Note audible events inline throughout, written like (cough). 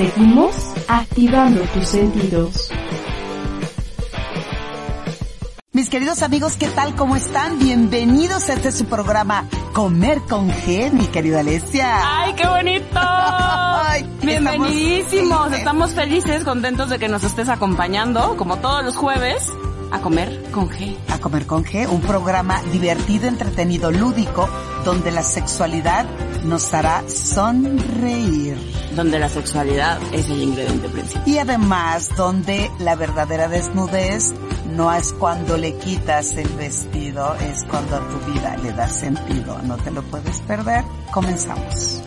Seguimos activando tus sentidos. Mis queridos amigos, ¿qué tal? ¿Cómo están? Bienvenidos a este su programa Comer con G, mi querida Alessia. ¡Ay, qué bonito! (laughs) Ay, Bienvenidísimos. estamos Estamos felices, contentos de que nos estés acompañando, como todos los jueves, a comer con G. A Comer con G, un programa divertido, entretenido, lúdico, donde la sexualidad nos hará sonreír. Donde la sexualidad es el ingrediente principal. Y además, donde la verdadera desnudez no es cuando le quitas el vestido, es cuando a tu vida le das sentido. No te lo puedes perder. Comenzamos.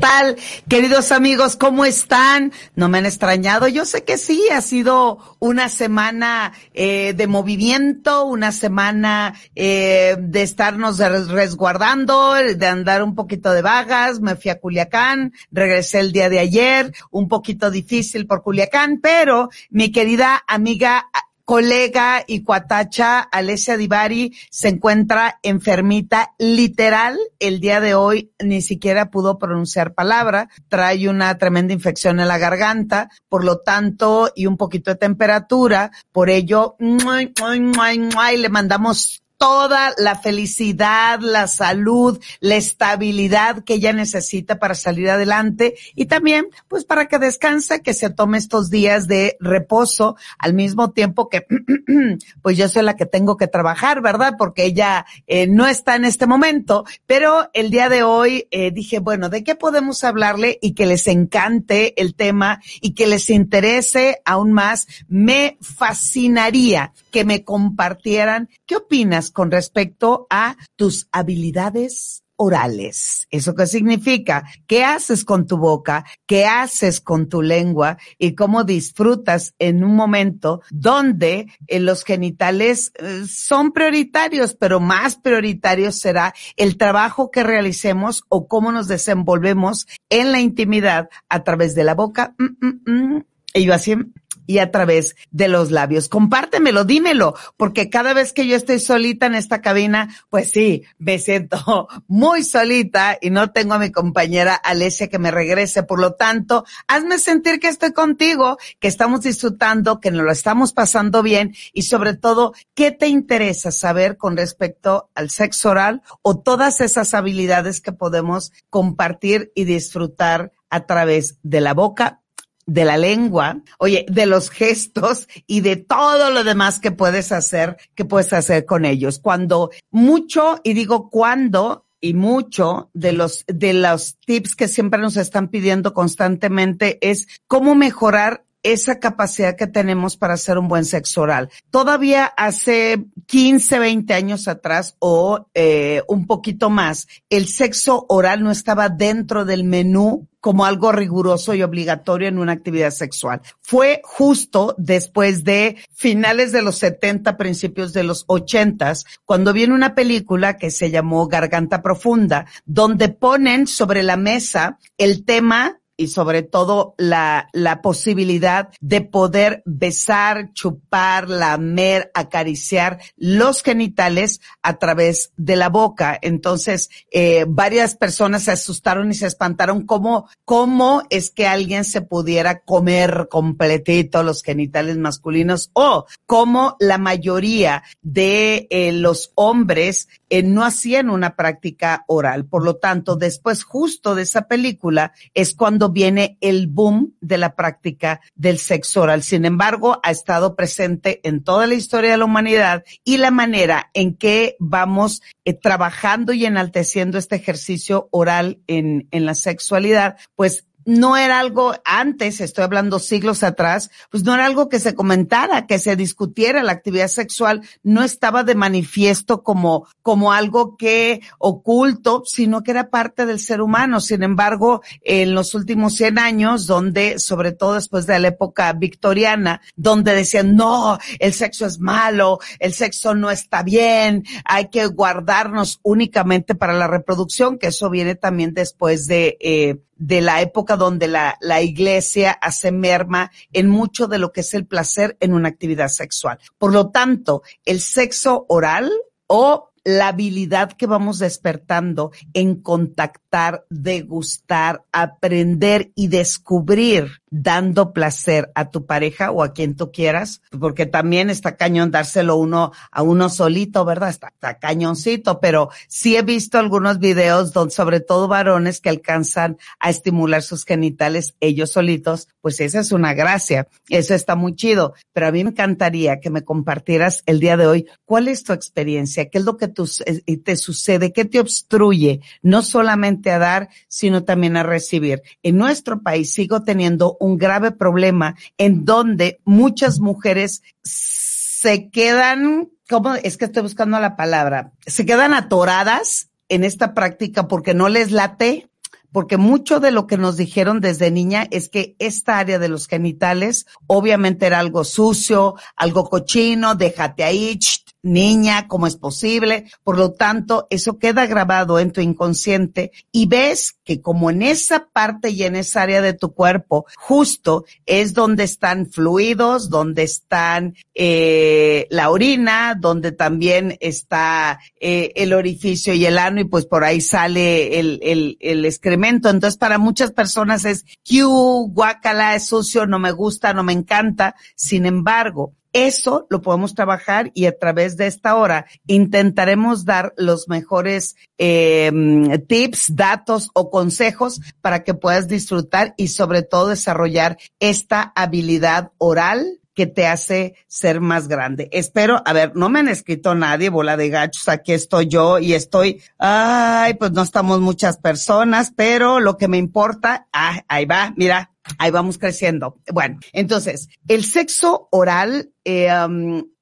¿Qué tal, queridos amigos? ¿Cómo están? ¿No me han extrañado? Yo sé que sí, ha sido una semana eh, de movimiento, una semana eh, de estarnos res- resguardando, de andar un poquito de vagas. Me fui a Culiacán, regresé el día de ayer, un poquito difícil por Culiacán, pero mi querida amiga colega y cuatacha Alessia Divari se encuentra enfermita, literal, el día de hoy ni siquiera pudo pronunciar palabra, trae una tremenda infección en la garganta, por lo tanto, y un poquito de temperatura, por ello, ¡mua, mua, mua, mua! y le mandamos toda la felicidad, la salud, la estabilidad que ella necesita para salir adelante y también pues para que descanse, que se tome estos días de reposo al mismo tiempo que (clears throat) pues yo soy la que tengo que trabajar, ¿verdad? Porque ella eh, no está en este momento, pero el día de hoy eh, dije, bueno, ¿de qué podemos hablarle y que les encante el tema y que les interese aún más? Me fascinaría que me compartieran qué opinas con respecto a tus habilidades orales. ¿Eso qué significa? ¿Qué haces con tu boca? ¿Qué haces con tu lengua? Y cómo disfrutas en un momento donde eh, los genitales eh, son prioritarios, pero más prioritario será el trabajo que realicemos o cómo nos desenvolvemos en la intimidad a través de la boca. Mm, mm, mm. Y yo así, y a través de los labios. Compártemelo, dímelo, porque cada vez que yo estoy solita en esta cabina, pues sí, me siento (laughs) muy solita y no tengo a mi compañera Alesia que me regrese. Por lo tanto, hazme sentir que estoy contigo, que estamos disfrutando, que nos lo estamos pasando bien y sobre todo, ¿qué te interesa saber con respecto al sexo oral o todas esas habilidades que podemos compartir y disfrutar a través de la boca, de la lengua, oye, de los gestos y de todo lo demás que puedes hacer, que puedes hacer con ellos. Cuando mucho, y digo cuando, y mucho de los, de los tips que siempre nos están pidiendo constantemente es cómo mejorar esa capacidad que tenemos para hacer un buen sexo oral. Todavía hace 15, 20 años atrás o eh, un poquito más, el sexo oral no estaba dentro del menú como algo riguroso y obligatorio en una actividad sexual. Fue justo después de finales de los 70, principios de los 80, cuando viene una película que se llamó Garganta Profunda, donde ponen sobre la mesa el tema y sobre todo la, la posibilidad de poder besar, chupar, lamer, acariciar los genitales a través de la boca. Entonces, eh, varias personas se asustaron y se espantaron cómo, cómo es que alguien se pudiera comer completito los genitales masculinos o cómo la mayoría de eh, los hombres eh, no hacían una práctica oral. Por lo tanto, después justo de esa película es cuando viene el boom de la práctica del sexo oral. Sin embargo, ha estado presente en toda la historia de la humanidad y la manera en que vamos eh, trabajando y enalteciendo este ejercicio oral en, en la sexualidad, pues no era algo antes, estoy hablando siglos atrás, pues no era algo que se comentara, que se discutiera. La actividad sexual no estaba de manifiesto como, como algo que oculto, sino que era parte del ser humano. Sin embargo, en los últimos 100 años, donde, sobre todo después de la época victoriana, donde decían, no, el sexo es malo, el sexo no está bien, hay que guardarnos únicamente para la reproducción, que eso viene también después de, eh, de la época donde la, la iglesia hace merma en mucho de lo que es el placer en una actividad sexual. Por lo tanto, el sexo oral o la habilidad que vamos despertando en contactar, degustar, aprender y descubrir dando placer a tu pareja o a quien tú quieras, porque también está cañón dárselo uno a uno solito, ¿verdad? Está, está cañoncito, pero sí he visto algunos videos donde sobre todo varones que alcanzan a estimular sus genitales ellos solitos, pues esa es una gracia, eso está muy chido, pero a mí me encantaría que me compartieras el día de hoy cuál es tu experiencia, qué es lo que eh, te sucede, qué te obstruye, no solamente a dar, sino también a recibir. En nuestro país sigo teniendo un grave problema en donde muchas mujeres se quedan, ¿cómo? Es que estoy buscando la palabra, se quedan atoradas en esta práctica porque no les late, porque mucho de lo que nos dijeron desde niña es que esta área de los genitales obviamente era algo sucio, algo cochino, déjate ahí, niña, cómo es posible. Por lo tanto, eso queda grabado en tu inconsciente y ves que como en esa parte y en esa área de tu cuerpo, justo es donde están fluidos, donde están eh, la orina, donde también está eh, el orificio y el ano y pues por ahí sale el, el, el excremento. Entonces, para muchas personas es, Q, guacala, es sucio, no me gusta, no me encanta. Sin embargo, eso lo podemos trabajar y a través de esta hora intentaremos dar los mejores eh, tips, datos o consejos para que puedas disfrutar y sobre todo desarrollar esta habilidad oral que te hace ser más grande. Espero, a ver, no me han escrito nadie, bola de gachos, aquí estoy yo y estoy, ay, pues no estamos muchas personas, pero lo que me importa, ah, ahí va, mira, ahí vamos creciendo. Bueno, entonces, el sexo oral, eh,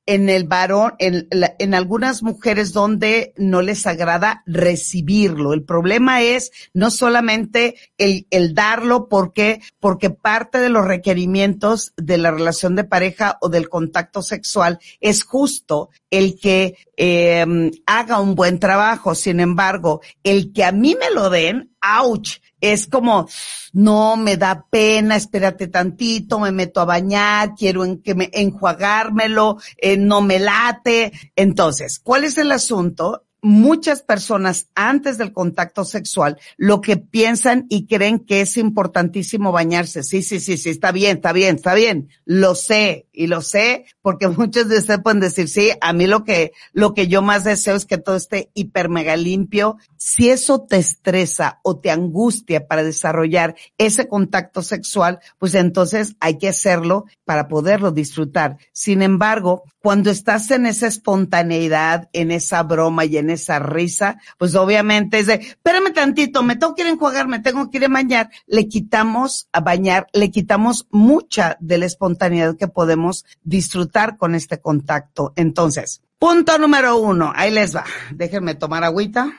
en el varón, en, en, algunas mujeres donde no les agrada recibirlo. El problema es no solamente el, el darlo porque, porque parte de los requerimientos de la relación de pareja o del contacto sexual es justo el que eh, haga un buen trabajo. Sin embargo, el que a mí me lo den, ouch, es como, no, me da pena, espérate tantito, me meto a bañar, quiero en, que me, enjuagármelo, eh, no me late. Entonces, ¿cuál es el asunto? Muchas personas antes del contacto sexual lo que piensan y creen que es importantísimo bañarse. Sí, sí, sí, sí, está bien, está bien, está bien. Lo sé y lo sé porque (laughs) muchos de ustedes pueden decir, sí, a mí lo que, lo que yo más deseo es que todo esté hiper mega limpio. Si eso te estresa o te angustia para desarrollar ese contacto sexual, pues entonces hay que hacerlo para poderlo disfrutar. Sin embargo, cuando estás en esa espontaneidad, en esa broma y en esa risa, pues obviamente es de, espérame tantito, me tengo que ir a enjuagar, me tengo que ir a bañar. Le quitamos a bañar, le quitamos mucha de la espontaneidad que podemos disfrutar con este contacto. Entonces, punto número uno, ahí les va. Déjenme tomar agüita.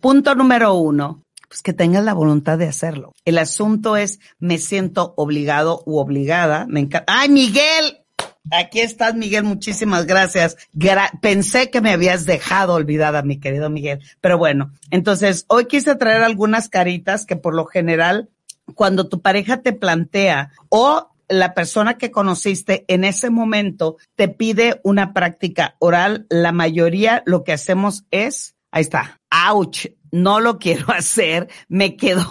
Punto número uno, pues que tengas la voluntad de hacerlo. El asunto es, me siento obligado u obligada. Me encanta. ¡Ay, Miguel! Aquí estás, Miguel. Muchísimas gracias. Pensé que me habías dejado olvidada, mi querido Miguel. Pero bueno, entonces hoy quise traer algunas caritas que por lo general, cuando tu pareja te plantea o la persona que conociste en ese momento te pide una práctica oral, la mayoría lo que hacemos es, ahí está, ouch, no lo quiero (laughs) hacer, me quedo, (laughs)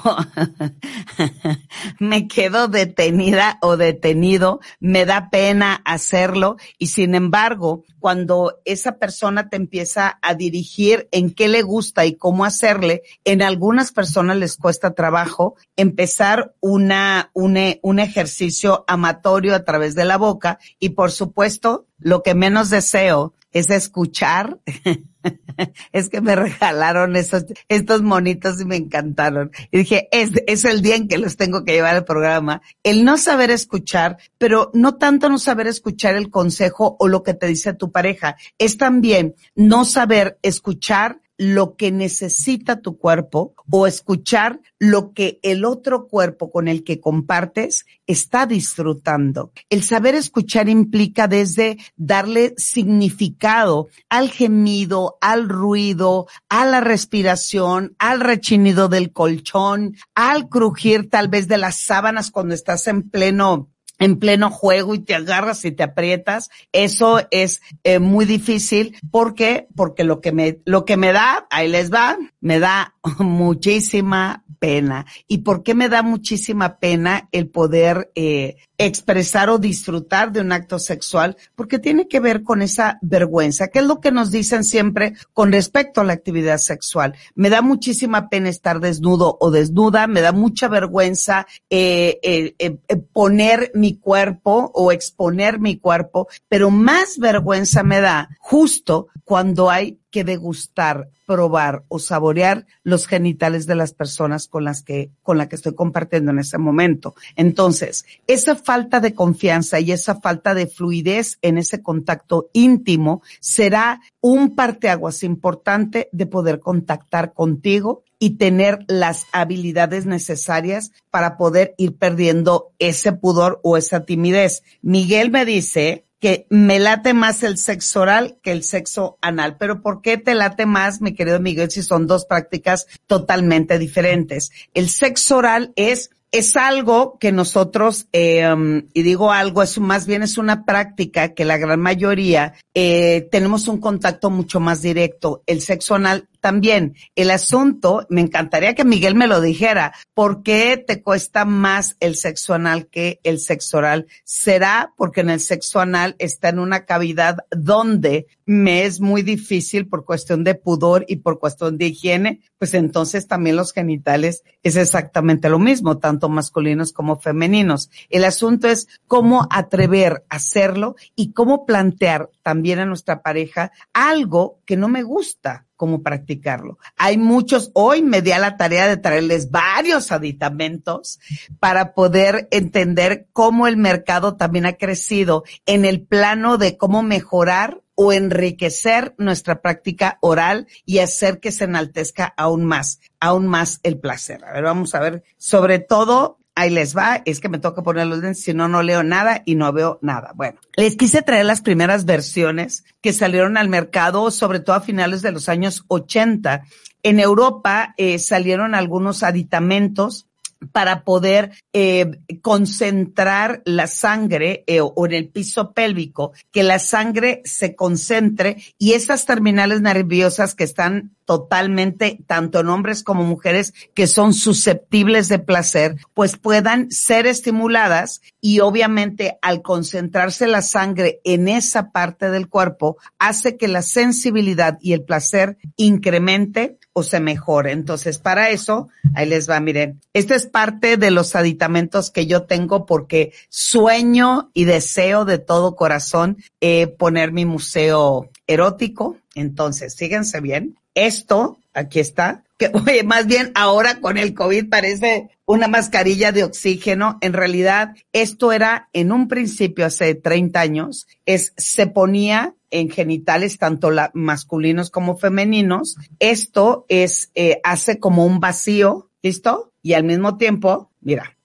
me quedo detenida o detenido, me da pena hacerlo y sin embargo, cuando esa persona te empieza a dirigir en qué le gusta y cómo hacerle, en algunas personas les cuesta trabajo empezar una, un, un ejercicio amatorio a través de la boca y por supuesto, lo que menos deseo es escuchar (laughs) es que me regalaron esos, estos monitos y me encantaron. Y dije, es, es el día en que los tengo que llevar al programa. El no saber escuchar, pero no tanto no saber escuchar el consejo o lo que te dice tu pareja, es también no saber escuchar lo que necesita tu cuerpo o escuchar lo que el otro cuerpo con el que compartes está disfrutando. El saber escuchar implica desde darle significado al gemido, al ruido, a la respiración, al rechinido del colchón, al crujir tal vez de las sábanas cuando estás en pleno en pleno juego y te agarras y te aprietas, eso es eh, muy difícil. ¿Por qué? Porque lo que me, lo que me da, ahí les va, me da (laughs) muchísima pena. ¿Y por qué me da muchísima pena el poder eh, expresar o disfrutar de un acto sexual? Porque tiene que ver con esa vergüenza, que es lo que nos dicen siempre con respecto a la actividad sexual. Me da muchísima pena estar desnudo o desnuda, me da mucha vergüenza eh, eh, eh poner mi cuerpo o exponer mi cuerpo, pero más vergüenza me da justo cuando hay que degustar, probar o saborear los genitales de las personas con las que, con la que estoy compartiendo en ese momento. Entonces, esa falta de confianza y esa falta de fluidez en ese contacto íntimo será un parteaguas importante de poder contactar contigo y tener las habilidades necesarias para poder ir perdiendo ese pudor o esa timidez. Miguel me dice que me late más el sexo oral que el sexo anal. Pero ¿por qué te late más, mi querido Miguel, si son dos prácticas totalmente diferentes? El sexo oral es es algo que nosotros, eh, y digo algo, es más bien es una práctica que la gran mayoría eh, tenemos un contacto mucho más directo. El sexo anal también el asunto, me encantaría que Miguel me lo dijera, ¿por qué te cuesta más el sexo anal que el sexo oral? ¿Será porque en el sexo anal está en una cavidad donde me es muy difícil por cuestión de pudor y por cuestión de higiene? Pues entonces también los genitales es exactamente lo mismo, tanto masculinos como femeninos. El asunto es cómo atrever a hacerlo y cómo plantear también a nuestra pareja algo que no me gusta cómo practicarlo. Hay muchos, hoy me di a la tarea de traerles varios aditamentos para poder entender cómo el mercado también ha crecido en el plano de cómo mejorar o enriquecer nuestra práctica oral y hacer que se enaltezca aún más, aún más el placer. A ver, vamos a ver, sobre todo ahí les va, es que me toca poner los lentes, si no, no leo nada y no veo nada. Bueno, les quise traer las primeras versiones que salieron al mercado, sobre todo a finales de los años 80. En Europa eh, salieron algunos aditamentos para poder eh, concentrar la sangre eh, o en el piso pélvico, que la sangre se concentre y esas terminales nerviosas que están totalmente, tanto en hombres como mujeres que son susceptibles de placer, pues puedan ser estimuladas y obviamente al concentrarse la sangre en esa parte del cuerpo, hace que la sensibilidad y el placer incremente o se mejore. Entonces, para eso, ahí les va, miren, este es parte de los aditamentos que yo tengo porque sueño y deseo de todo corazón eh, poner mi museo erótico. Entonces, síguense bien. Esto, aquí está, que (laughs) oye, más bien ahora con el COVID parece una mascarilla de oxígeno. En realidad, esto era en un principio hace 30 años, es, se ponía en genitales tanto la, masculinos como femeninos. Esto es, eh, hace como un vacío, ¿listo? Y al mismo tiempo, mira,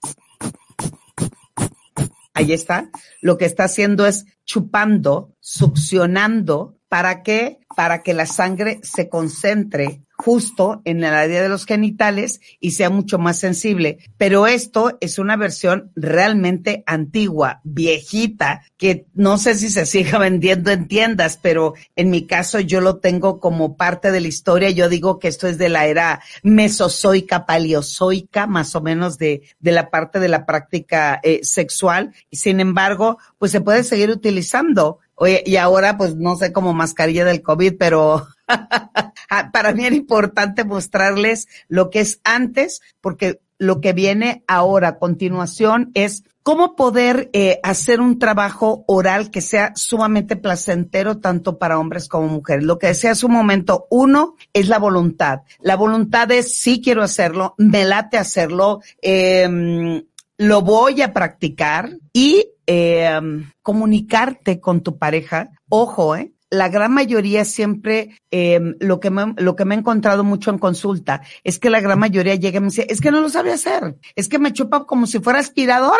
ahí está, lo que está haciendo es chupando, succionando ¿Para qué? Para que la sangre se concentre justo en el área de los genitales y sea mucho más sensible. Pero esto es una versión realmente antigua, viejita, que no sé si se siga (laughs) vendiendo en tiendas, pero en mi caso yo lo tengo como parte de la historia. Yo digo que esto es de la era mesozoica, paleozoica, más o menos de, de la parte de la práctica eh, sexual. Sin embargo, pues se puede seguir utilizando. Oye, y ahora pues no sé como mascarilla del COVID, pero (laughs) para mí era importante mostrarles lo que es antes, porque lo que viene ahora a continuación es ¿Cómo poder eh, hacer un trabajo oral que sea sumamente placentero tanto para hombres como mujeres? Lo que decía hace un momento, uno es la voluntad. La voluntad es sí quiero hacerlo, me late hacerlo, eh, lo voy a practicar y eh, comunicarte con tu pareja. Ojo, eh, la gran mayoría siempre, eh, lo, que me, lo que me he encontrado mucho en consulta es que la gran mayoría llega y me dice, es que no lo sabe hacer, es que me chupa como si fuera aspiradora,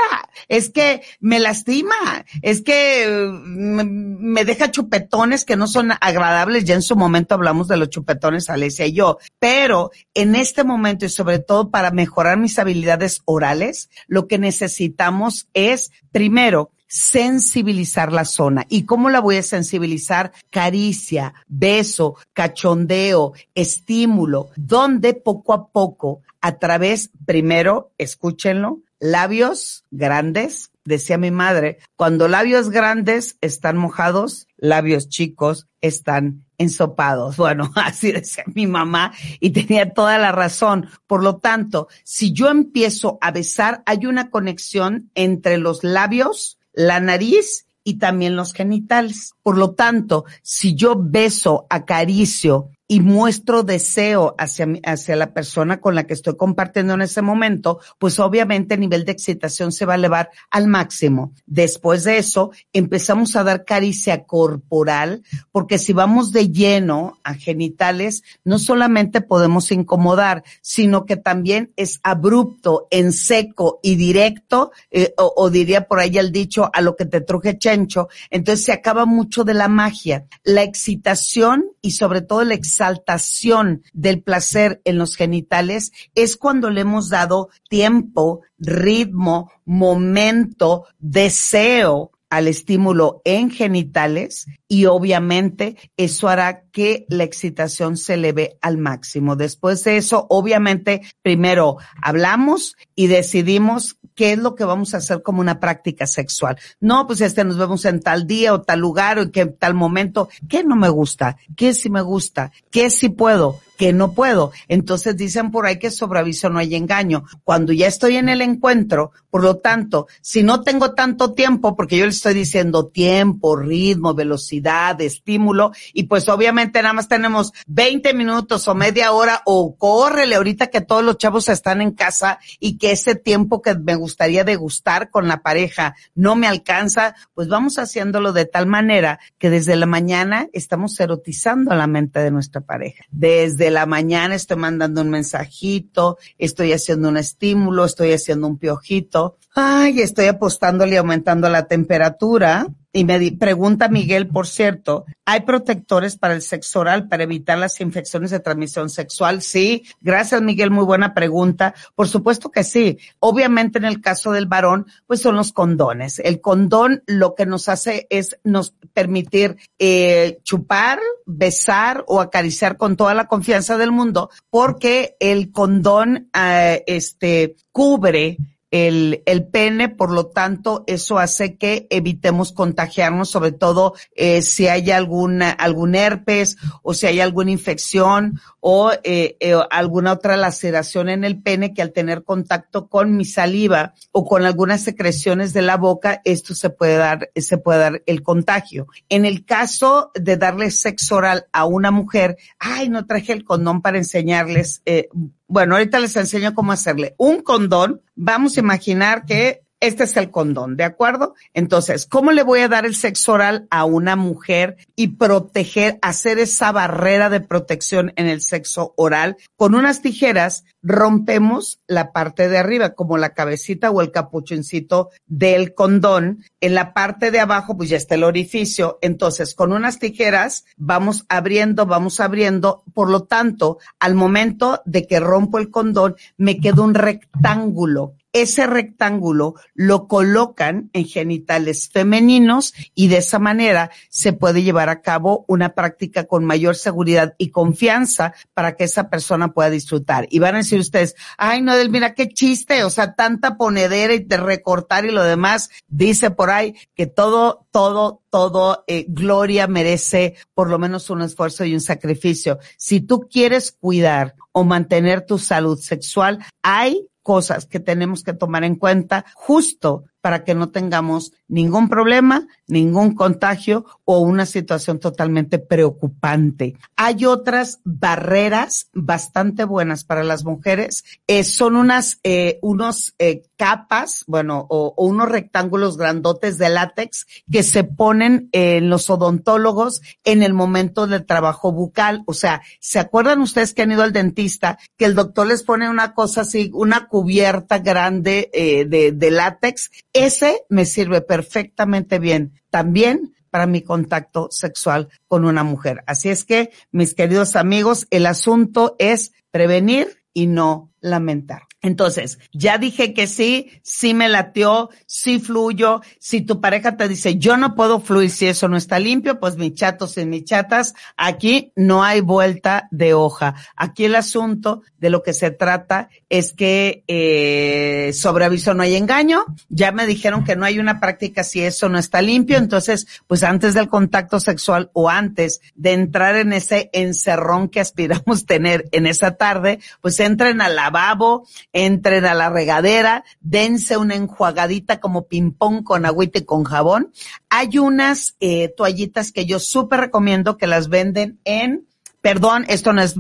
es que me lastima, es que me, me deja chupetones que no son agradables. Ya en su momento hablamos de los chupetones, Alesia y yo, pero en este momento y sobre todo para mejorar mis habilidades orales, lo que necesitamos es, primero, sensibilizar la zona. ¿Y cómo la voy a sensibilizar? Caricia, beso, cachondeo, estímulo, donde poco a poco, a través, primero, escúchenlo, labios grandes, decía mi madre, cuando labios grandes están mojados, labios chicos están ensopados. (laughs) Bueno, así decía mi mamá y tenía toda la razón. Por lo tanto, si yo empiezo a besar, hay una conexión entre los labios, la nariz y también los genitales. Por lo tanto, si yo beso, acaricio y muestro deseo hacia, hacia la persona con la que estoy compartiendo en ese momento, pues obviamente el nivel de excitación se va a elevar al máximo. Después de eso, empezamos a dar caricia corporal, porque si vamos de lleno a genitales, no solamente podemos incomodar, sino que también es abrupto, en seco y directo, eh, o, diría por ahí el dicho, a lo que te truje chencho, entonces se acaba mucho de la magia. La excitación y sobre todo la exaltación del placer en los genitales es cuando le hemos dado tiempo, ritmo, momento, deseo al estímulo en genitales y obviamente eso hará que la excitación se eleve al máximo. Después de eso, obviamente, primero hablamos y decidimos qué es lo que vamos a hacer como una práctica sexual. No, pues este nos vemos en tal día o tal lugar o en tal momento. ¿Qué no me gusta? ¿Qué sí me gusta? ¿Qué sí puedo? ¿Qué no puedo? Entonces dicen por ahí que sobre aviso no hay engaño. Cuando ya estoy en el encuentro, por lo tanto, si no tengo tanto tiempo, porque yo le estoy diciendo tiempo, ritmo, velocidad, estímulo, y pues obviamente nada más tenemos 20 minutos o media hora o córrele ahorita que todos los chavos están en casa y que ese tiempo que me gustaría degustar con la pareja no me alcanza, pues vamos haciéndolo de tal manera que desde la mañana estamos erotizando la mente de nuestra pareja. Desde la mañana estoy mandando un mensajito, estoy haciendo un estímulo, estoy haciendo un piojito, ay, estoy apostándole y aumentando la temperatura. Y me pregunta Miguel, por cierto, ¿hay protectores para el sexo oral para evitar las infecciones de transmisión sexual? Sí, gracias Miguel, muy buena pregunta. Por supuesto que sí. Obviamente en el caso del varón, pues son los condones. El condón lo que nos hace es nos permitir eh, chupar, besar o acariciar con toda la confianza del mundo, porque el condón eh, este cubre el, el pene, por lo tanto, eso hace que evitemos contagiarnos, sobre todo eh, si hay alguna, algún herpes o si hay alguna infección o eh, eh, alguna otra laceración en el pene que al tener contacto con mi saliva o con algunas secreciones de la boca, esto se puede dar, se puede dar el contagio. En el caso de darle sexo oral a una mujer, ay, no traje el condón para enseñarles, eh, bueno, ahorita les enseño cómo hacerle un condón. Vamos a imaginar que este es el condón, ¿de acuerdo? Entonces, ¿cómo le voy a dar el sexo oral a una mujer y proteger, hacer esa barrera de protección en el sexo oral? Con unas tijeras rompemos la parte de arriba, como la cabecita o el capuchoncito del condón. En la parte de abajo, pues ya está el orificio. Entonces, con unas tijeras vamos abriendo, vamos abriendo. Por lo tanto, al momento de que rompo el condón, me queda un rectángulo ese rectángulo lo colocan en genitales femeninos y de esa manera se puede llevar a cabo una práctica con mayor seguridad y confianza para que esa persona pueda disfrutar. Y van a decir ustedes, ay, no, mira qué chiste, o sea, tanta ponedera y de recortar y lo demás. Dice por ahí que todo, todo, todo, eh, gloria merece por lo menos un esfuerzo y un sacrificio. Si tú quieres cuidar o mantener tu salud sexual, hay cosas que tenemos que tomar en cuenta justo para que no tengamos ningún problema, ningún contagio o una situación totalmente preocupante. Hay otras barreras bastante buenas para las mujeres. Eh, son unas, eh, unos eh, capas, bueno, o, o, unos rectángulos grandotes de látex que se ponen en los odontólogos en el momento del trabajo bucal. O sea, ¿se acuerdan ustedes que han ido al dentista que el doctor les pone una cosa así, una cubierta grande de, de látex? Ese me sirve perfectamente bien. También para mi contacto sexual con una mujer. Así es que, mis queridos amigos, el asunto es prevenir y no lamentar. Entonces, ya dije que sí, sí me latió, sí fluyo. Si tu pareja te dice, yo no puedo fluir si eso no está limpio, pues mis chatos y mis chatas, aquí no hay vuelta de hoja. Aquí el asunto de lo que se trata es que eh, sobre aviso no hay engaño. Ya me dijeron que no hay una práctica si eso no está limpio. Entonces, pues antes del contacto sexual o antes de entrar en ese encerrón que aspiramos (laughs) tener en esa tarde, pues entren al lavabo, entren a la regadera, dense una enjuagadita como ping-pong con agüita y con jabón. Hay unas eh, toallitas que yo súper recomiendo que las venden en perdón, esto no es,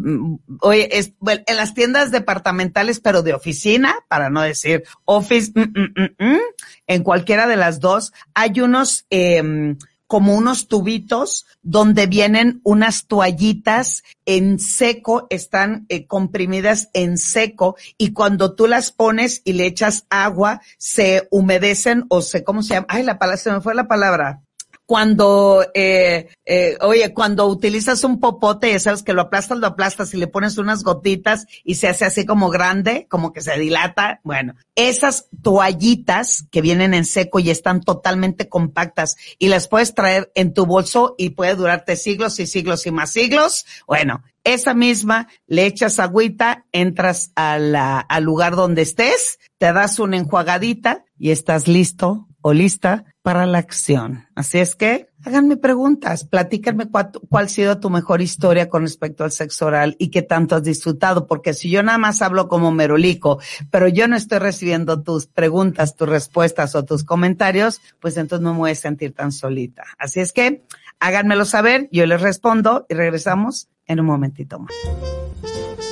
oye, es, bueno, en las tiendas departamentales, pero de oficina, para no decir office, mm, mm, mm, en cualquiera de las dos, hay unos, eh, como unos tubitos donde vienen unas toallitas en seco, están eh, comprimidas en seco y cuando tú las pones y le echas agua, se humedecen o se, ¿cómo se llama? Ay, la palabra, se me fue la palabra cuando, eh, eh, oye, cuando utilizas un popote, ya sabes que lo aplastas, lo aplastas y le pones unas gotitas y se hace así como grande, como que se dilata. Bueno, esas toallitas que vienen en seco y están totalmente compactas y las puedes traer en tu bolso y puede durarte siglos y siglos y más siglos. Bueno, esa misma, le echas agüita, entras a al lugar donde estés, te das una enjuagadita y estás listo o lista para la acción. Así es que háganme preguntas, platícanme cuál, cuál, ha sido tu mejor historia con respecto al sexo oral y qué tanto has disfrutado, porque si yo nada más hablo como merolico, pero yo no estoy recibiendo tus preguntas, tus respuestas o tus comentarios, pues entonces no me voy a sentir tan solita. Así es que háganmelo saber, yo les respondo y regresamos en un momentito más.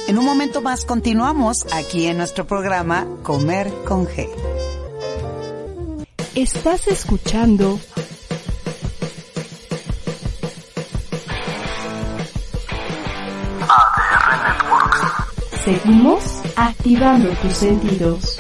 En un momento más continuamos aquí en nuestro programa Comer con G. Estás escuchando ADR Networks. Seguimos activando tus sentidos.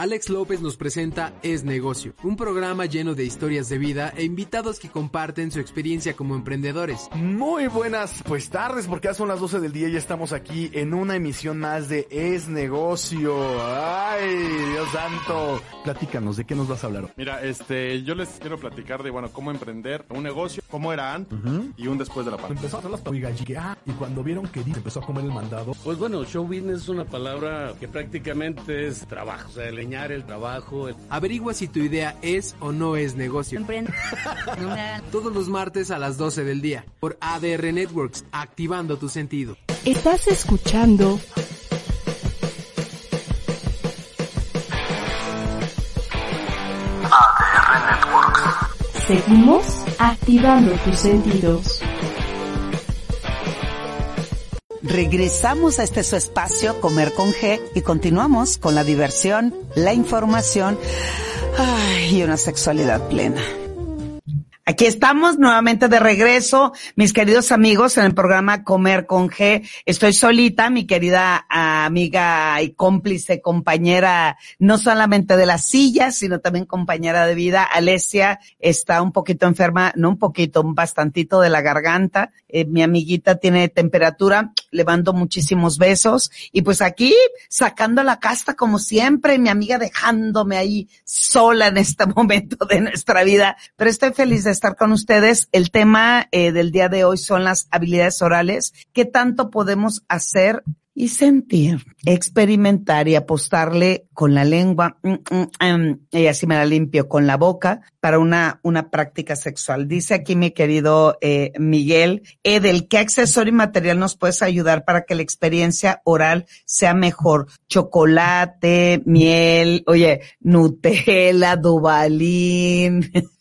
Alex López nos presenta Es Negocio, un programa lleno de historias de vida e invitados que comparten su experiencia como emprendedores. Muy buenas pues tardes porque ya son las 12 del día y ya estamos aquí en una emisión más de Es Negocio. Ay, Dios santo. Platícanos, ¿de qué nos vas a hablar? Mira, este, yo les quiero platicar de, bueno, cómo emprender un negocio, cómo era antes uh -huh. y un después de la pandemia. Empezó a hacer las ah, y cuando vieron que se empezó a comer el mandado. Pues bueno, show business es una palabra que prácticamente es trabajo, o sea, el el trabajo. El... Averigua si tu idea es o no es negocio. Todos los martes a las 12 del día por ADR Networks, activando tu sentido. Estás escuchando ADR Networks. Seguimos activando tus sentidos. Regresamos a este su espacio, Comer con G, y continuamos con la diversión, la información y una sexualidad plena. Aquí estamos nuevamente de regreso, mis queridos amigos, en el programa Comer con G. Estoy solita, mi querida amiga y cómplice, compañera, no solamente de la silla, sino también compañera de vida. Alesia está un poquito enferma, no un poquito, un bastantito de la garganta. Eh, mi amiguita tiene temperatura, le mando muchísimos besos. Y pues aquí, sacando la casta como siempre, mi amiga dejándome ahí sola en este (laughs) momento de nuestra vida. Pero estoy feliz de estar con ustedes. El tema eh, del día de hoy son las habilidades orales. ¿Qué tanto podemos hacer y sentir, experimentar y apostarle con la lengua mm, mm, em, y así me la limpio con la boca para una, una práctica sexual. Dice aquí mi querido eh, Miguel, Edel, ¿qué accesorio y material nos puedes ayudar para que la experiencia oral sea mejor? Chocolate, miel, oye, Nutella, Dubalín. (laughs)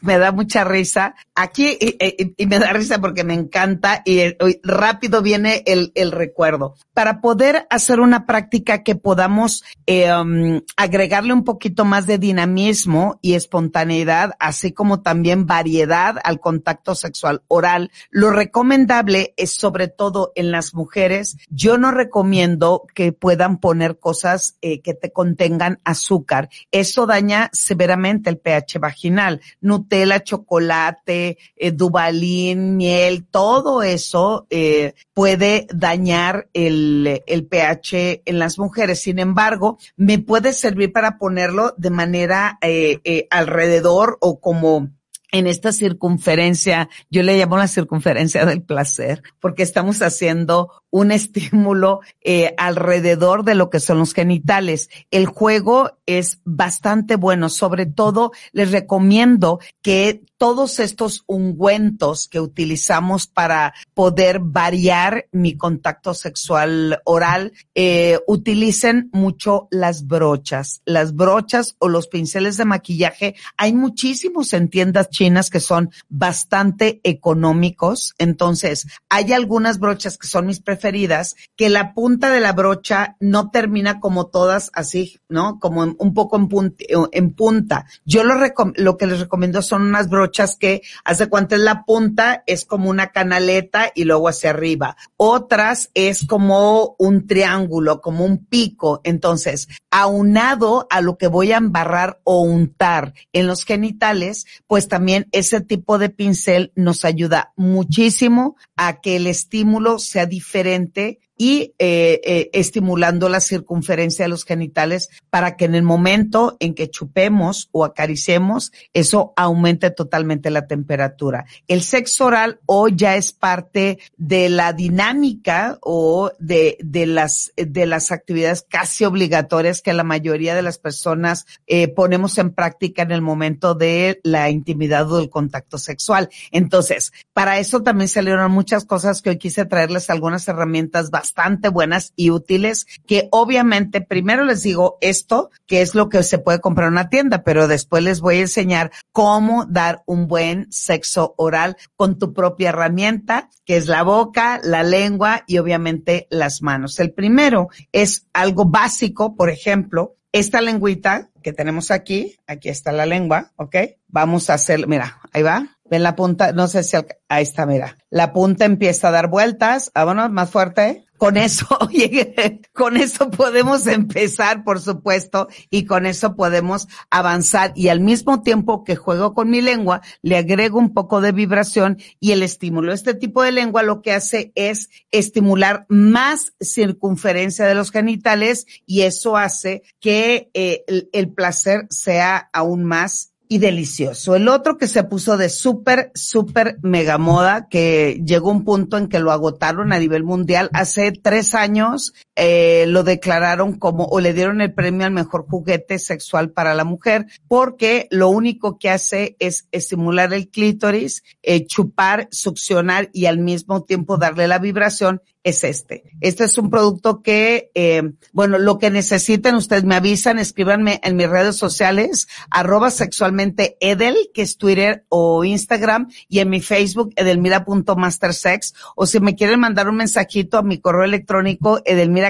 me da mucha risa. Aquí, y, me da risa porque me encanta y, rápido viene el, el, recuerdo. Para poder hacer una práctica que podamos eh, um, agregarle un poquito más de dinamismo y espontaneidad, así como también variedad al contacto sexual oral, lo recomendable es sobre todo en las mujeres. Yo no recomiendo que puedan poner cosas eh, que te contengan azúcar. Eso daña severamente el pH vaginal. Nutella, chocolate, eh, dubalín, miel, todo eso eh, puede dañar el, el pH en las mujeres. Sin embargo, me puede servir para ponerlo de manera eh, eh alrededor o como en esta circunferencia, yo le llamo la circunferencia del placer, porque estamos haciendo un estímulo eh, alrededor de lo que son los genitales. El juego es bastante bueno, sobre todo les recomiendo que todos estos ungüentos que utilizamos para poder variar mi contacto sexual oral, eh, utilicen mucho las brochas. Las brochas o los pinceles de maquillaje, hay muchísimos en tiendas chinas que son bastante económicos. Entonces, hay algunas brochas que son mis preferidas, que la punta de la brocha no termina como todas así, ¿no? Como un poco en punta. En punta. Yo lo, lo que les recomiendo son unas brochas que hace cuánto es la punta, es como una canaleta y luego hacia arriba. Otras es como un triángulo, como un pico. Entonces, aunado a lo que voy a embarrar o untar en los genitales, pues también ese tipo de pincel nos ayuda muchísimo a que el estímulo sea diferente y eh, eh, estimulando la circunferencia de los genitales para que en el momento en que chupemos o acaricemos, eso aumente totalmente la temperatura. El sexo oral o ya es parte de la dinámica o de, de, las, de las actividades casi obligatorias que la mayoría de las personas eh, ponemos en práctica en el momento de la intimidad o del contacto sexual. Entonces, para eso también salieron muchas cosas que hoy quise traerles algunas herramientas bastante buenas y útiles que obviamente primero les digo esto, que es lo que se puede comprar en una tienda, pero después les voy a enseñar cómo dar un buen sexo oral con tu propia herramienta, que es la boca, la lengua y obviamente las manos. El primero es algo básico, por ejemplo, esta lengüita que tenemos aquí, aquí está la lengua, ¿ok? Vamos a hacer, mira, ahí va, ven la punta, no sé si, ahí está, mira, la punta empieza a dar vueltas, vámonos, más fuerte, con eso, (laughs) oye, con eso podemos empezar, por supuesto, y con eso podemos avanzar. Y al mismo tiempo que juego con mi lengua, le agrego un poco de vibración y el estímulo. Este tipo de lengua lo que hace es estimular más circunferencia de los genitales y eso hace que eh, el, el placer sea aún más y delicioso. El otro que se puso de súper, súper mega moda, que llegó un punto en que lo agotaron a nivel mundial. Hace tres años eh, lo declararon como, o le dieron el premio al mejor juguete sexual para la mujer, porque lo único que hace es estimular el clítoris, eh, chupar, succionar y al mismo tiempo darle la vibración es este. Este es un producto que, eh, bueno, lo que necesiten, ustedes me avisan, escríbanme en mis redes sociales, arroba sexualmente edel, que es Twitter o Instagram, y en mi Facebook, edelmira.mastersex, o si me quieren mandar un mensajito a mi correo electrónico, arroba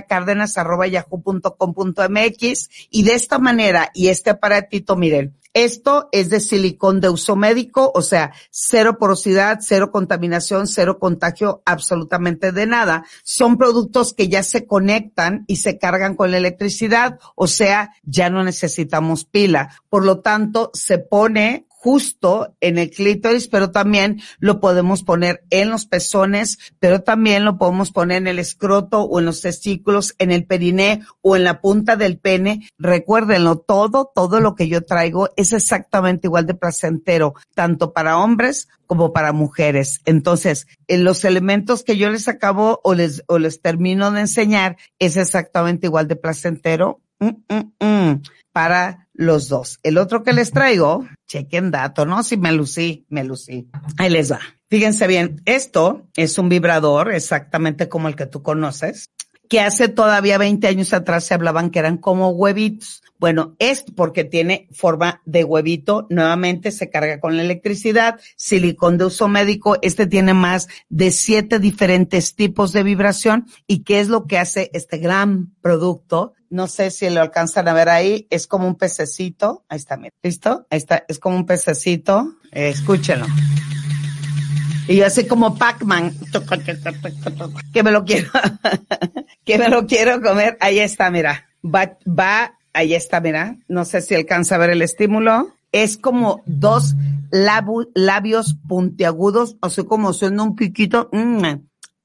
yahoo.com.mx, y de esta manera, y este aparatito, miren, esto es de silicón de uso médico, o sea, cero porosidad, cero contaminación, cero contagio, absolutamente de nada. Son productos que ya se conectan y se cargan con la electricidad, o sea, ya no necesitamos pila. Por lo tanto, se pone justo en el clítoris, pero también lo podemos poner en los pezones, pero también lo podemos poner en el escroto o en los testículos, en el periné o en la punta del pene. Recuérdenlo, todo, todo lo que yo traigo es exactamente igual de placentero, tanto para hombres como para mujeres. Entonces, en los elementos que yo les acabo o les, o les termino de enseñar es exactamente igual de placentero. Mm, mm, mm, para los dos. El otro que les traigo, chequen dato, ¿no? Si me lucí, me lucí. Ahí les va. Fíjense bien, esto es un vibrador exactamente como el que tú conoces, que hace todavía 20 años atrás se hablaban que eran como huevitos. Bueno, es porque tiene forma de huevito, nuevamente se carga con la electricidad, silicón de uso médico, este tiene más de siete diferentes tipos de vibración y qué es lo que hace este gran producto. No sé si lo alcanzan a ver ahí, es como un pececito, ahí está, ¿listo? Ahí está, es como un pececito, eh, escúchenlo. Y yo así como Pac-Man, que me lo quiero, (laughs) que me lo quiero comer, ahí está, mira, va, va Ahí está, mira. No sé si alcanza a ver el estímulo. Es como dos labios puntiagudos, o sea, como siendo un piquito. Mm,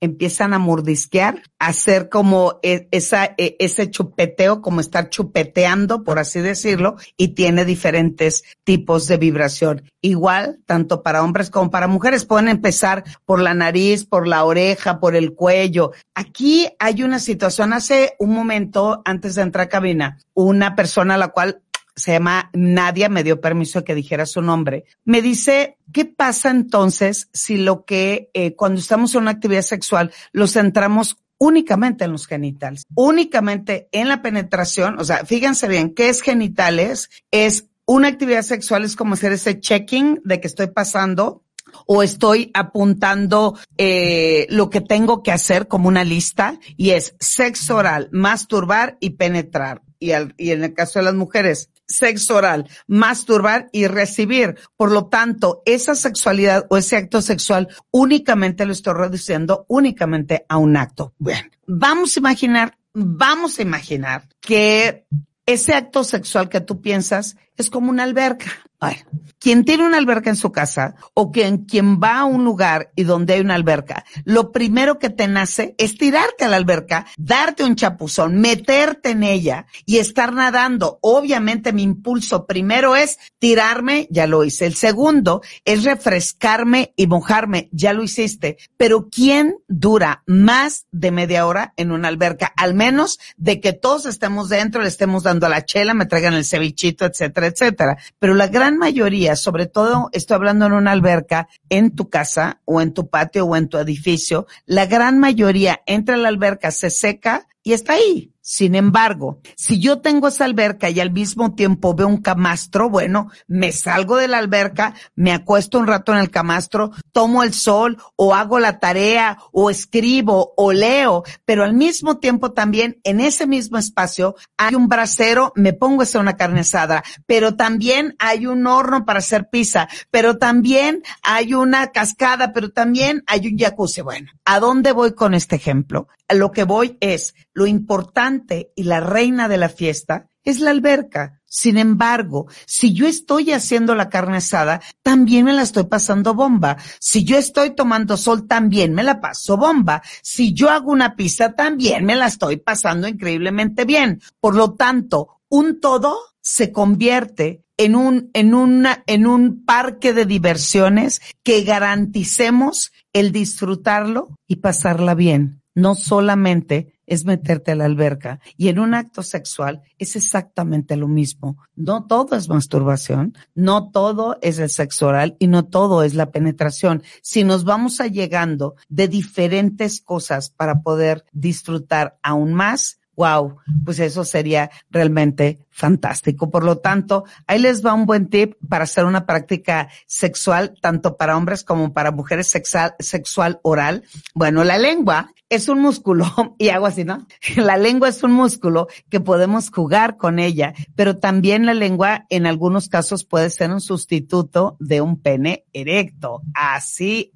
empiezan a mordisquear, a hacer como e, esa, e, ese chupeteo, como estar chupeteando, por así decirlo, y tiene diferentes tipos de vibración. Igual, tanto para hombres como para mujeres, pueden empezar por la nariz, por la oreja, por el cuello. Aquí hay una situación, hace un momento, antes de entrar a cabina, una persona a la cual se llama Nadia, me dio permiso que dijera su nombre. Me dice, ¿qué pasa entonces si lo que eh, cuando estamos en una actividad sexual lo centramos únicamente en los genitales, únicamente en la penetración? O sea, fíjense bien, ¿qué es genitales? Es una actividad sexual, es como hacer ese checking de que estoy pasando o estoy apuntando eh, lo que tengo que hacer como una lista y es sexo oral, masturbar y penetrar. Y, al, y en el caso de las mujeres, sexo oral, masturbar y recibir. Por lo tanto, esa sexualidad o ese acto sexual únicamente lo estoy reduciendo únicamente a un acto. Bueno, vamos a imaginar, vamos a imaginar que ese acto sexual que tú piensas es como una alberca. Bueno, quien tiene una alberca en su casa o quien, quien va a un lugar y donde hay una alberca, lo primero que te nace es tirarte a la alberca, darte un chapuzón, meterte en ella y estar nadando. Obviamente mi impulso primero es tirarme, ya lo hice. El segundo es refrescarme y mojarme, ya lo hiciste. Pero ¿quién dura más de media hora en una alberca? Al menos de que todos estemos dentro, le estemos dando a la chela, me traigan el cevichito, etcétera, etcétera. Pero la gran mayoría, sobre todo estoy hablando en una alberca, en tu casa o en tu patio o en tu edificio, la gran mayoría entra a la alberca, se seca y está ahí. Sin embargo, si yo tengo esa alberca y al mismo tiempo veo un camastro, bueno, me salgo de la alberca, me acuesto un rato en el camastro, tomo el sol o hago la tarea o escribo o leo, pero al mismo tiempo también en ese mismo espacio hay un brasero, me pongo a hacer una carne asada, pero también hay un horno para hacer pizza, pero también hay una cascada, pero también hay un jacuzzi. Bueno, ¿a dónde voy con este ejemplo? Lo que voy es, lo importante y la reina de la fiesta es la alberca. Sin embargo, si yo estoy haciendo la carne asada, también me la estoy pasando bomba. Si yo estoy tomando sol, también me la paso bomba. Si yo hago una pizza, también me la estoy pasando increíblemente bien. Por lo tanto, un todo se convierte en un, en una, en un parque de diversiones que garanticemos el disfrutarlo y pasarla bien no solamente es meterte a la alberca y en un acto sexual es exactamente lo mismo. No todo es masturbación, no todo es el sexo oral y no todo es la penetración. Si nos vamos allegando de diferentes cosas para poder disfrutar aún más, wow, pues eso sería realmente fantástico. Por lo tanto, ahí les va un buen tip para hacer una práctica sexual, tanto para hombres como para mujeres sexual, sexual oral. Bueno, la lengua es un músculo, (laughs) y hago así, ¿no? La lengua es un músculo que podemos jugar con ella, pero también la lengua en algunos casos puede ser un sustituto de un pene erecto. Así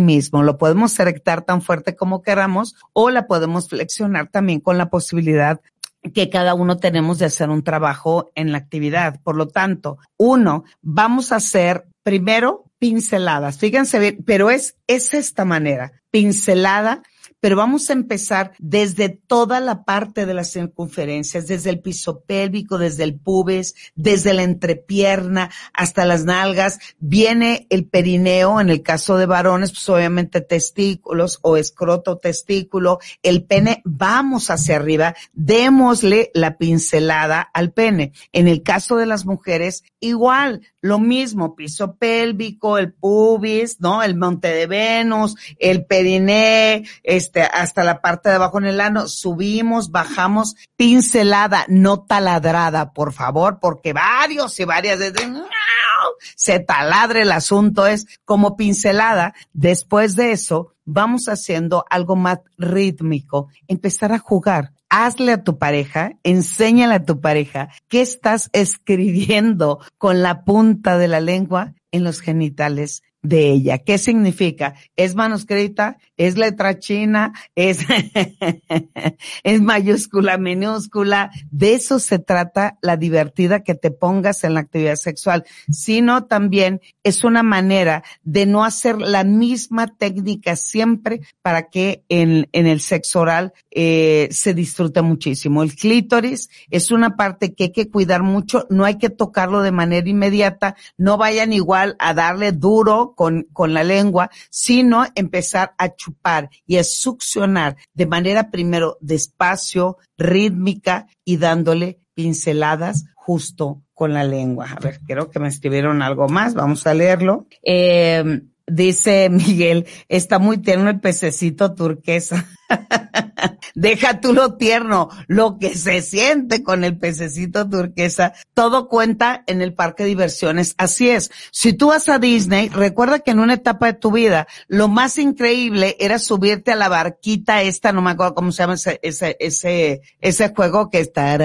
mismo, Lo podemos erectar tan fuerte como queramos o la podemos flexionar también con la posibilidad que cada uno tenemos de hacer un trabajo en la actividad. Por lo tanto, uno, vamos a hacer primero pinceladas. Fíjense bien, pero es, es esta manera, pincelada pero vamos a empezar desde toda la parte de las circunferencias, desde el piso pélvico, desde el pubis, desde la entrepierna hasta las nalgas. Viene el perineo, en el caso de varones, pues obviamente testículos o escroto testículo, el pene, vamos hacia arriba, démosle la pincelada al pene. En el caso de las mujeres, igual, lo mismo, piso pélvico, el pubis, ¿no? El monte de Venus, el periné, este, hasta la parte de abajo en el ano, subimos, bajamos, pincelada, no taladrada, por favor, porque varios y varias veces se taladre el asunto, es como pincelada. Después de eso, vamos haciendo algo más rítmico, empezar a jugar hazle a tu pareja, enséñale a tu pareja qué estás escribiendo con la punta de la lengua en los genitales de ella. ¿Qué significa? ¿Es manuscrita? ¿Es letra china? ¿Es, (laughs) es mayúscula, minúscula? De eso se trata la divertida que te pongas en la actividad sexual, sino también es una manera de no hacer la misma técnica siempre para que en, en el sexo oral eh, se disfrute muchísimo. El clítoris es una parte que hay que cuidar mucho, no hay que tocarlo de manera inmediata, no vayan igual a darle duro con, con la lengua, sino empezar a chupar y a succionar de manera primero despacio, rítmica y dándole pinceladas justo con la lengua. A ver, creo que me escribieron algo más, vamos a leerlo. Eh, dice Miguel, está muy tierno el pececito turquesa. (laughs) (laughs) Deja tú lo tierno, lo que se siente con el pececito turquesa, todo cuenta en el parque de diversiones. Así es. Si tú vas a Disney, recuerda que en una etapa de tu vida, lo más increíble era subirte a la barquita esta, no me acuerdo cómo se llama ese, ese, ese, juego que está.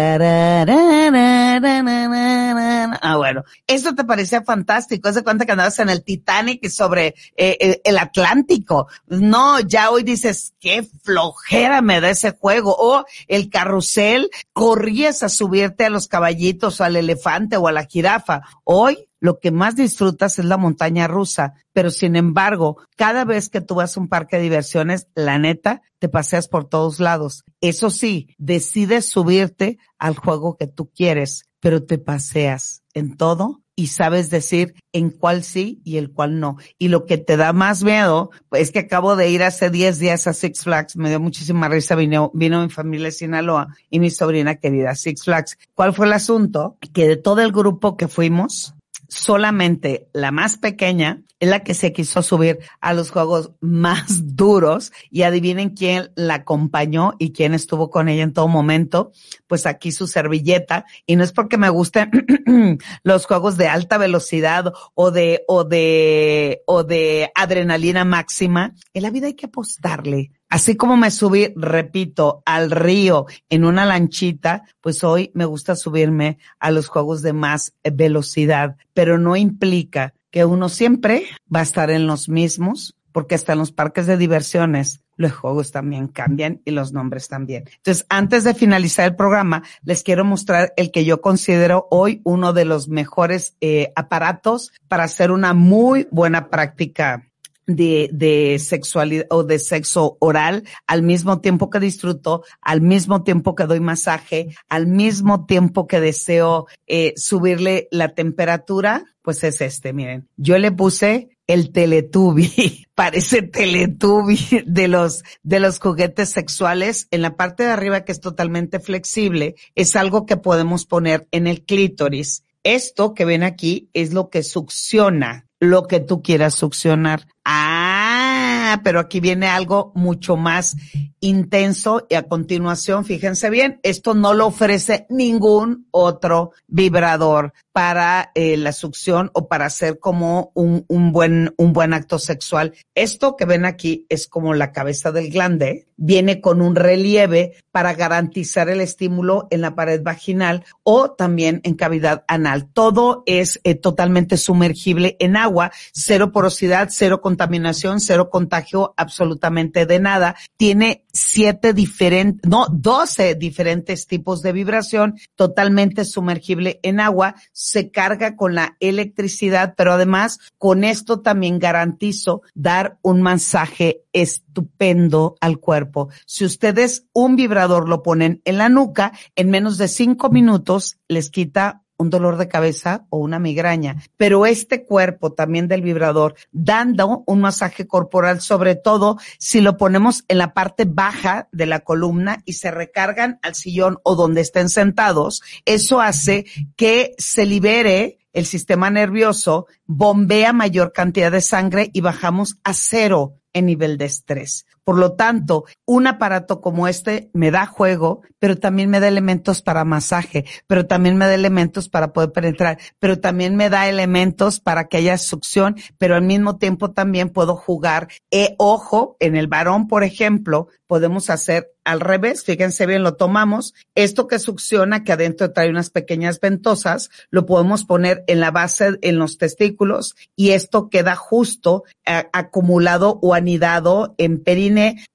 Ah, bueno. Eso te parecía fantástico. Haz de cuenta que andabas en el Titanic sobre el Atlántico. No, ya hoy dices, qué flojera me da ese juego. O el carrusel, corrías a subirte a los caballitos o al elefante o a la jirafa. Hoy lo que más disfrutas es la montaña rusa, pero sin embargo, cada vez que tú vas a un parque de diversiones, la neta, te paseas por todos lados. Eso sí, decides subirte al juego que tú quieres, pero te paseas en todo y sabes decir en cuál sí y el cual no. Y lo que te da más miedo es que acabo de ir hace 10 días a Six Flags, me dio muchísima risa, vino, vino mi familia de Sinaloa y mi sobrina querida Six Flags. ¿Cuál fue el asunto? Que de todo el grupo que fuimos, solamente la más pequeña es la que se quiso subir a los juegos más (laughs) duros y adivinen quién la acompañó y quién estuvo con ella en todo momento. Pues aquí su servilleta y no es porque me gusten (clears throat) los juegos de alta velocidad o de, o de, o de adrenalina máxima. En la vida hay que apostarle. Así como me subí, repito, al río en una lanchita, pues hoy me gusta subirme a los juegos de más velocidad, pero no implica que uno siempre va a estar en los mismos, porque hasta en los parques de diversiones los juegos también cambian y los nombres también. Entonces, antes de finalizar el programa, les quiero mostrar el que yo considero hoy uno de los mejores eh, aparatos para hacer una muy buena práctica de, de sexualidad o de sexo oral, al mismo tiempo que disfruto, al mismo tiempo que doy masaje, al mismo tiempo que deseo eh, subirle la temperatura, pues es este, miren. Yo le puse el teletubi, (laughs) parece teletubi (laughs) de los, de los juguetes sexuales. En la parte de arriba que es totalmente flexible, es algo que podemos poner en el clítoris. Esto que ven aquí es lo que succiona lo que tú quieras succionar. Ah, pero aquí viene algo mucho más intenso y a continuación, fíjense bien, esto no lo ofrece ningún otro vibrador para eh, la succión o para hacer como un, un, buen, un buen acto sexual. Esto que ven aquí es como la cabeza del glande, viene con un relieve para garantizar el estímulo en la pared vaginal o también en cavidad anal. Todo es eh, totalmente sumergible en agua, cero porosidad, cero contaminación, cero contagio, absolutamente de nada. Tiene siete diferentes, no, doce diferentes tipos de vibración, totalmente sumergible en agua, se carga con la electricidad, pero además con esto también garantizo dar un masaje estupendo al cuerpo. Si ustedes un vibrador lo ponen en la nuca, en menos de cinco minutos les quita un dolor de cabeza o una migraña. Pero este cuerpo también del vibrador, dando un masaje corporal, sobre todo si lo ponemos en la parte baja de la columna y se recargan al sillón o donde estén sentados, eso hace que se libere el sistema nervioso, bombea mayor cantidad de sangre y bajamos a cero en nivel de estrés. Por lo tanto, un aparato como este me da juego, pero también me da elementos para masaje, pero también me da elementos para poder penetrar, pero también me da elementos para que haya succión, pero al mismo tiempo también puedo jugar. E, ojo, en el varón, por ejemplo, podemos hacer al revés, fíjense bien, lo tomamos, esto que succiona, que adentro trae unas pequeñas ventosas, lo podemos poner en la base, en los testículos, y esto queda justo eh, acumulado o anidado en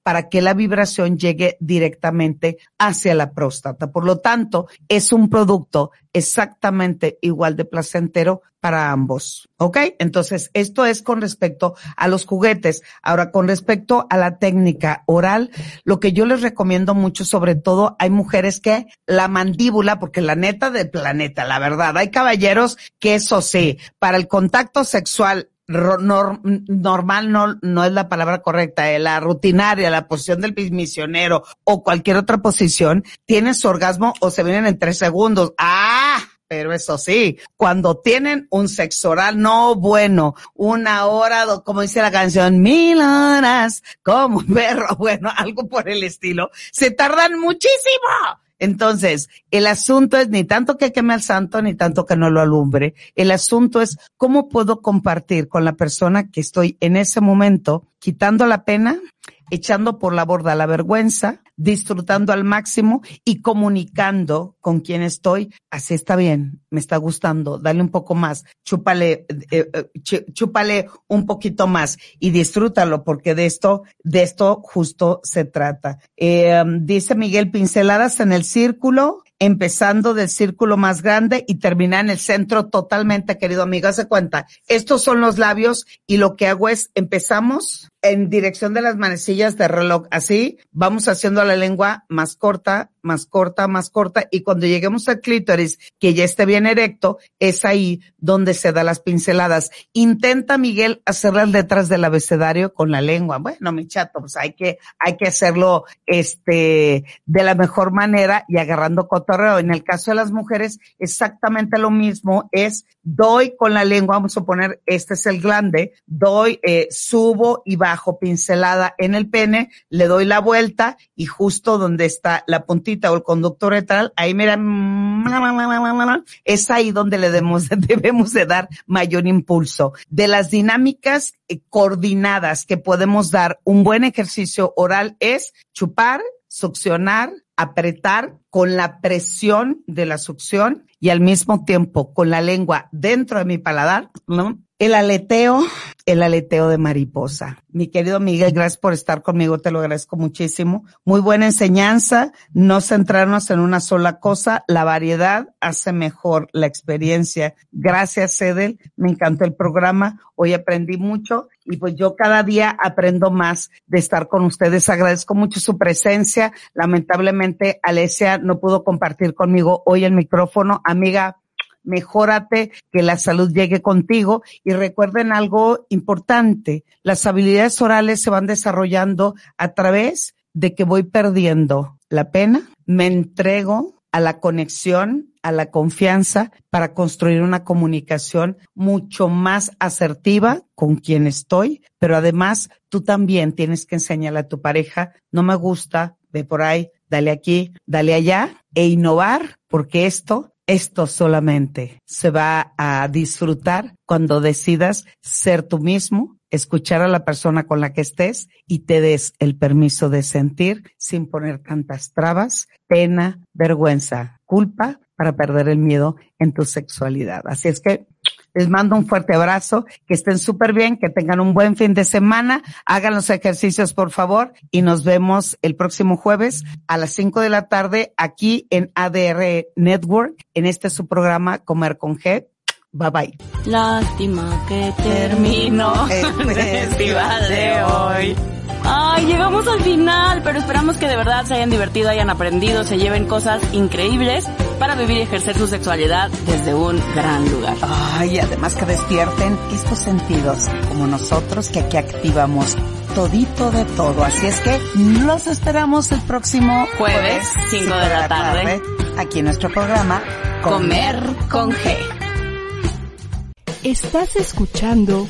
para que la vibración llegue directamente hacia la próstata. Por lo tanto, es un producto exactamente igual de placentero para ambos. ¿Ok? Entonces, esto es con respecto a los juguetes. Ahora, con respecto a la técnica oral, lo que yo les recomiendo mucho, sobre todo, hay mujeres que la mandíbula, porque la neta del planeta, la verdad, hay caballeros que eso sí, para el contacto sexual normal no, no es la palabra correcta, eh, la rutinaria, la posición del misionero o cualquier otra posición, tienen su orgasmo o se vienen en tres segundos. ¡Ah! Pero eso sí, cuando tienen un sexo oral no bueno, una hora, como dice la canción, mil horas, como un perro, (laughs) bueno, algo por el estilo, se tardan muchísimo. Entonces, el asunto es ni tanto que queme al santo, ni tanto que no lo alumbre. El asunto es cómo puedo compartir con la persona que estoy en ese momento, quitando la pena, echando por la borda la vergüenza, disfrutando al máximo y comunicando con quien estoy. Así está bien, me está gustando, dale un poco más, chúpale, eh, eh, chúpale un poquito más y disfrútalo porque de esto, de esto justo se trata. Eh, dice Miguel, pinceladas en el círculo, empezando del círculo más grande y termina en el centro totalmente, querido amigo. Hace cuenta, estos son los labios y lo que hago es empezamos en dirección de las manecillas de reloj. Así vamos haciendo la lengua más corta, más corta, más corta. Y cuando lleguemos al clítoris, que ya esté bien erecto, es ahí donde se da las pinceladas. Intenta, Miguel, hacer las letras del abecedario con la lengua. Bueno, mi chato, pues hay que, hay que hacerlo, este, de la mejor manera y agarrando cotorreo. En el caso de las mujeres, exactamente lo mismo es doy con la lengua, vamos a poner, este es el glande, doy, eh, subo y bajo pincelada en el pene, le doy la vuelta y justo donde está la puntita o el conductor retal, ahí mira, es ahí donde le debemos, (laughs) debemos de dar mayor impulso. De las dinámicas eh, coordinadas que podemos dar, un buen ejercicio oral es chupar, succionar, apretar con la presión de la succión y al mismo tiempo con la lengua dentro de mi paladar, ¿no? El aleteo, el aleteo de mariposa. Mi querido Miguel, gracias por estar conmigo, te lo agradezco muchísimo. Muy buena enseñanza, no centrarnos en una sola cosa, la variedad hace mejor la experiencia. Gracias, Edel, me encantó el programa, hoy aprendí mucho y pues yo cada día aprendo más de estar con ustedes. Agradezco mucho su presencia. Lamentablemente, Alesia no pudo compartir conmigo hoy el micrófono. Amiga, mejórate, que la salud llegue contigo. Y recuerden algo importante, las habilidades orales se van desarrollando a través de que voy perdiendo la pena, me entrego a la conexión, a la confianza para construir una comunicación mucho más asertiva con quien estoy, pero además tú también tienes que enseñarle a tu pareja, no me gusta, ve por ahí, dale aquí, dale allá e innovar, porque esto esto solamente se va a disfrutar cuando decidas ser tú mismo, escuchar a la persona con la que estés y te des el permiso de sentir sin poner tantas trabas, pena, vergüenza, culpa para perder el miedo en tu sexualidad. Así es que les mando un fuerte abrazo, que estén súper bien, que tengan un buen fin de semana, hagan los ejercicios por favor y nos vemos el próximo jueves a las 5 de la tarde aquí en ADR Network, en este su programa Comer con G. Bye bye. Lástima que terminó (laughs) el festival de hoy. Ay, llegamos al final, pero esperamos que de verdad se hayan divertido, hayan aprendido, se lleven cosas increíbles para vivir y ejercer su sexualidad desde un gran lugar. Ay, además que despierten estos sentidos, como nosotros que aquí activamos todito de todo. Así es que los esperamos el próximo jueves, 5 de la tarde, aquí en nuestro programa Comer con G. Estás escuchando